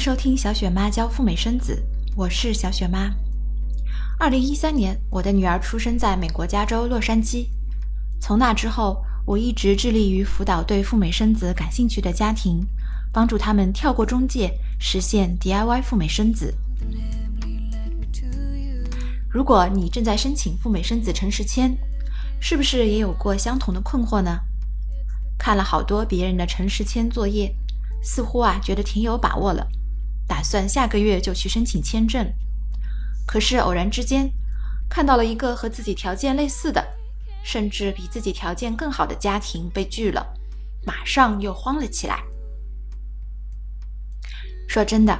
收听小雪妈教赴美生子，我是小雪妈。二零一三年，我的女儿出生在美国加州洛杉矶。从那之后，我一直致力于辅导对赴美生子感兴趣的家庭，帮助他们跳过中介，实现 DIY 赴美生子。如果你正在申请赴美生子城市签，是不是也有过相同的困惑呢？看了好多别人的城市签作业，似乎啊觉得挺有把握了，打算下个月就去申请签证。可是偶然之间看到了一个和自己条件类似的，甚至比自己条件更好的家庭被拒了，马上又慌了起来。说真的，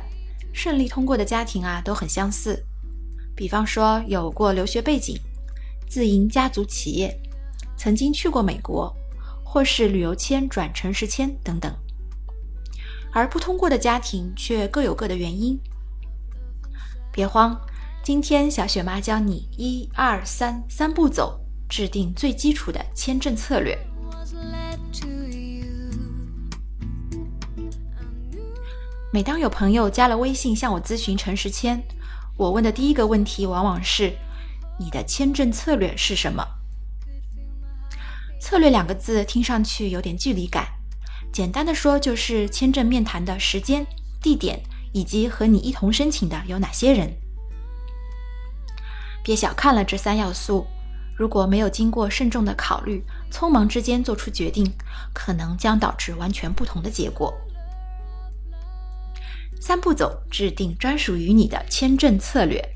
顺利通过的家庭啊都很相似。比方说，有过留学背景、自营家族企业、曾经去过美国，或是旅游签转城市签等等。而不通过的家庭却各有各的原因。别慌，今天小雪妈教你一二三三步走，制定最基础的签证策略。每当有朋友加了微信向我咨询诚实签。我问的第一个问题往往是：你的签证策略是什么？策略两个字听上去有点距离感，简单的说就是签证面谈的时间、地点以及和你一同申请的有哪些人。别小看了这三要素，如果没有经过慎重的考虑，匆忙之间做出决定，可能将导致完全不同的结果。三步走，制定专属于你的签证策略：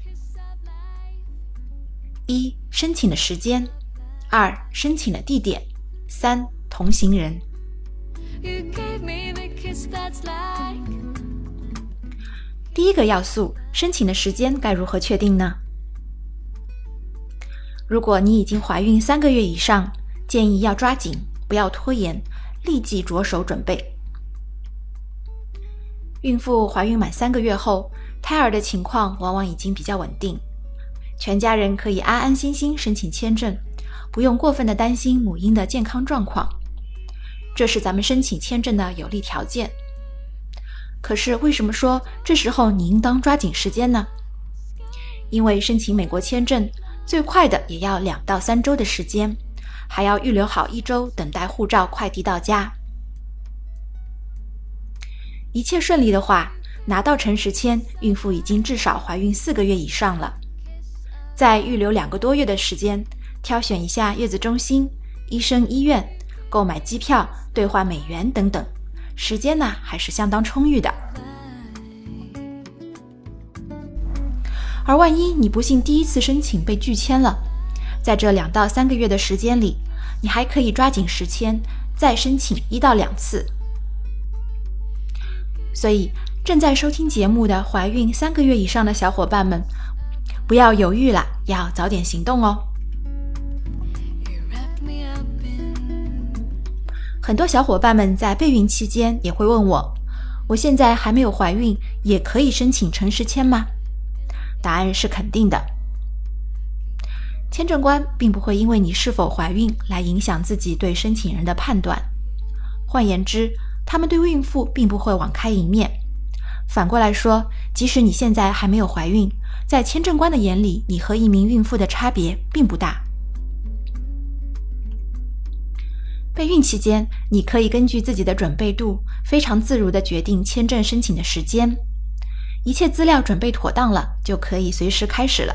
一、申请的时间；二、申请的地点；三、同行人。第一个要素，申请的时间该如何确定呢？如果你已经怀孕三个月以上，建议要抓紧，不要拖延，立即着手准备。孕妇怀孕满三个月后，胎儿的情况往往已经比较稳定，全家人可以安安心心申请签证，不用过分的担心母婴的健康状况。这是咱们申请签证的有利条件。可是为什么说这时候你应当抓紧时间呢？因为申请美国签证最快的也要两到三周的时间，还要预留好一周等待护照快递到家。一切顺利的话，拿到诚实签，孕妇已经至少怀孕四个月以上了。再预留两个多月的时间，挑选一下月子中心、医生、医院，购买机票、兑换美元等等，时间呢还是相当充裕的。而万一你不幸第一次申请被拒签了，在这两到三个月的时间里，你还可以抓紧时间再申请一到两次。所以，正在收听节目的怀孕三个月以上的小伙伴们，不要犹豫了，要早点行动哦。很多小伙伴们在备孕期间也会问我：我现在还没有怀孕，也可以申请诚实签吗？答案是肯定的。签证官并不会因为你是否怀孕来影响自己对申请人的判断。换言之，他们对孕妇并不会网开一面。反过来说，即使你现在还没有怀孕，在签证官的眼里，你和一名孕妇的差别并不大。备孕期间，你可以根据自己的准备度，非常自如地决定签证申请的时间。一切资料准备妥当了，就可以随时开始了。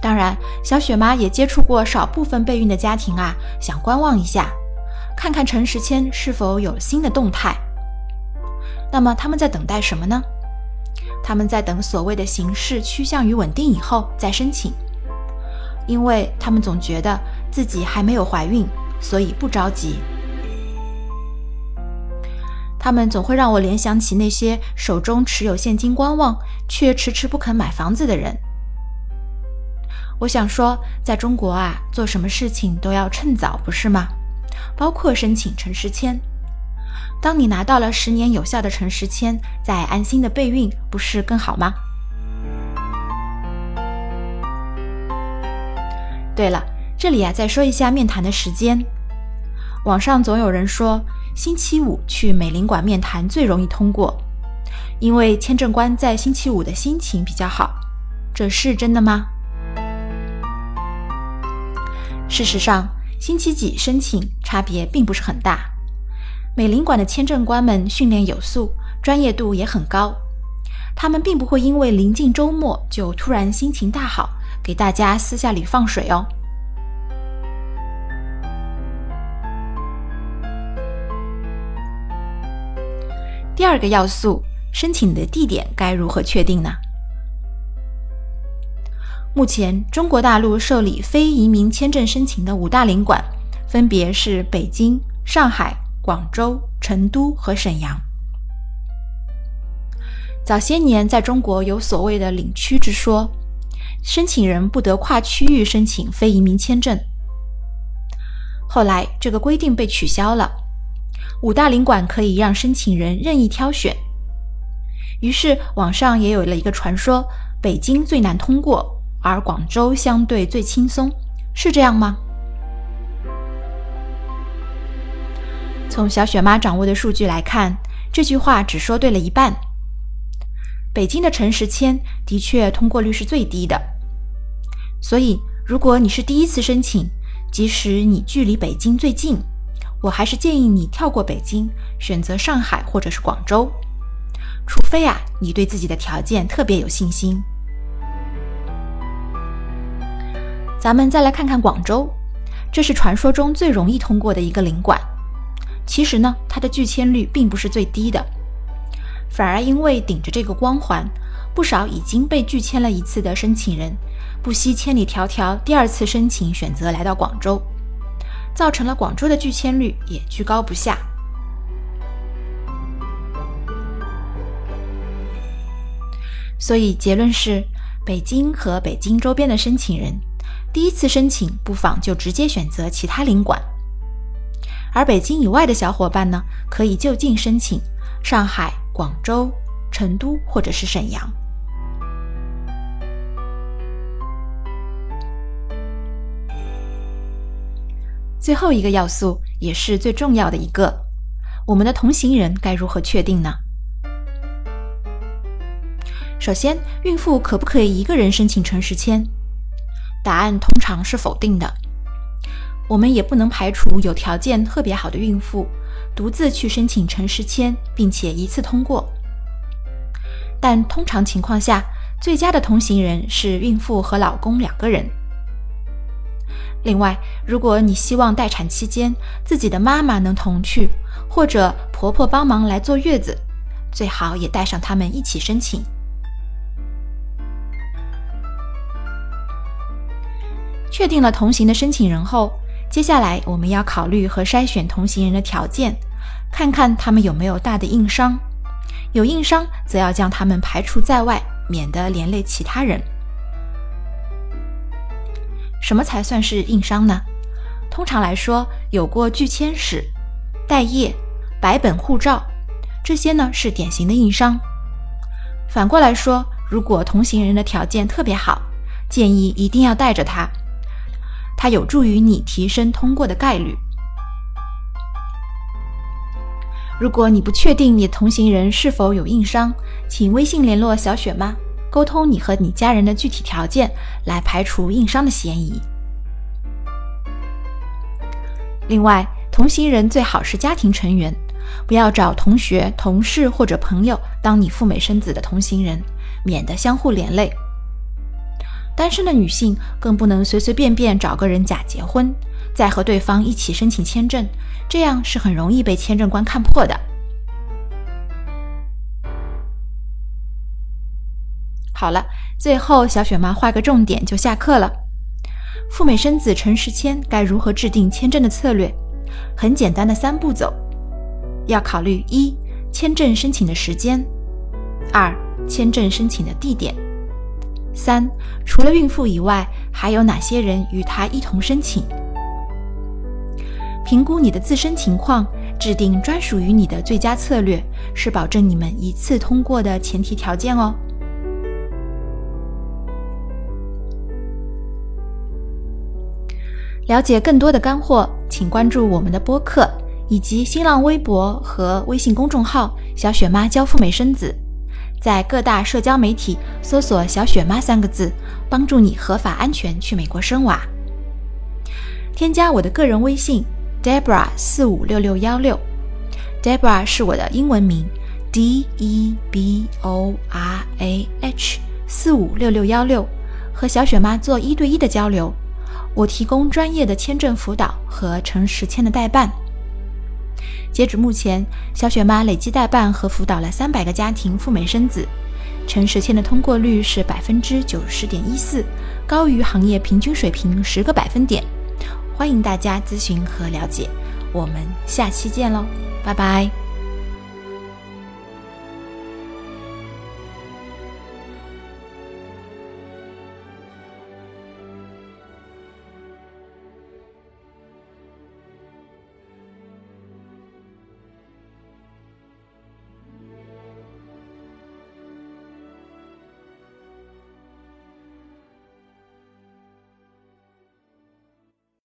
当然，小雪妈也接触过少部分备孕的家庭啊，想观望一下。看看陈时谦是否有新的动态。那么他们在等待什么呢？他们在等所谓的形势趋向于稳定以后再申请，因为他们总觉得自己还没有怀孕，所以不着急。他们总会让我联想起那些手中持有现金观望却迟迟不肯买房子的人。我想说，在中国啊，做什么事情都要趁早，不是吗？包括申请城市签，当你拿到了十年有效的城市签，再安心的备孕，不是更好吗？对了，这里啊，再说一下面谈的时间。网上总有人说，星期五去美领馆面谈最容易通过，因为签证官在星期五的心情比较好，这是真的吗？事实上，星期几申请差别并不是很大。美领馆的签证官们训练有素，专业度也很高，他们并不会因为临近周末就突然心情大好，给大家私下里放水哦。第二个要素。申请的地点该如何确定呢？目前，中国大陆受理非移民签证申请的五大领馆分别是北京、上海、广州、成都和沈阳。早些年，在中国有所谓的领区之说，申请人不得跨区域申请非移民签证。后来，这个规定被取消了，五大领馆可以让申请人任意挑选。于是，网上也有了一个传说：北京最难通过，而广州相对最轻松，是这样吗？从小雪妈掌握的数据来看，这句话只说对了一半。北京的诚实签的确通过率是最低的，所以如果你是第一次申请，即使你距离北京最近，我还是建议你跳过北京，选择上海或者是广州。除非啊，你对自己的条件特别有信心。咱们再来看看广州，这是传说中最容易通过的一个领馆。其实呢，它的拒签率并不是最低的，反而因为顶着这个光环，不少已经被拒签了一次的申请人，不惜千里迢迢第二次申请，选择来到广州，造成了广州的拒签率也居高不下。所以结论是，北京和北京周边的申请人，第一次申请不妨就直接选择其他领馆；而北京以外的小伙伴呢，可以就近申请上海、广州、成都或者是沈阳。最后一个要素也是最重要的一个，我们的同行人该如何确定呢？首先，孕妇可不可以一个人申请诚实签？答案通常是否定的。我们也不能排除有条件特别好的孕妇独自去申请诚实签，并且一次通过。但通常情况下，最佳的同行人是孕妇和老公两个人。另外，如果你希望待产期间自己的妈妈能同去，或者婆婆帮忙来坐月子，最好也带上他们一起申请。确定了同行的申请人后，接下来我们要考虑和筛选同行人的条件，看看他们有没有大的硬伤。有硬伤，则要将他们排除在外，免得连累其他人。什么才算是硬伤呢？通常来说，有过拒签史、待业、白本护照，这些呢是典型的硬伤。反过来说，如果同行人的条件特别好，建议一定要带着他。它有助于你提升通过的概率。如果你不确定你同行人是否有硬伤，请微信联络小雪妈，沟通你和你家人的具体条件，来排除硬伤的嫌疑。另外，同行人最好是家庭成员，不要找同学、同事或者朋友当你赴美生子的同行人，免得相互连累。单身的女性更不能随随便便找个人假结婚，再和对方一起申请签证，这样是很容易被签证官看破的。好了，最后小雪妈画个重点就下课了。赴美生子诚实签该如何制定签证的策略？很简单的三步走，要考虑一签证申请的时间，二签证申请的地点。三，除了孕妇以外，还有哪些人与他一同申请？评估你的自身情况，制定专属于你的最佳策略，是保证你们一次通过的前提条件哦。了解更多的干货，请关注我们的播客以及新浪微博和微信公众号“小雪妈教富美生子”。在各大社交媒体搜索“小雪妈”三个字，帮助你合法安全去美国生娃。添加我的个人微信 Debra 四五六六幺六，Debra 是我的英文名 D E B O R A H 四五六六幺六，和小雪妈做一对一的交流。我提供专业的签证辅导和诚实签的代办。截止目前，小雪妈累计代办和辅导了三百个家庭赴美生子，诚实签的通过率是百分之九十点一四，高于行业平均水平十个百分点。欢迎大家咨询和了解，我们下期见喽，拜拜。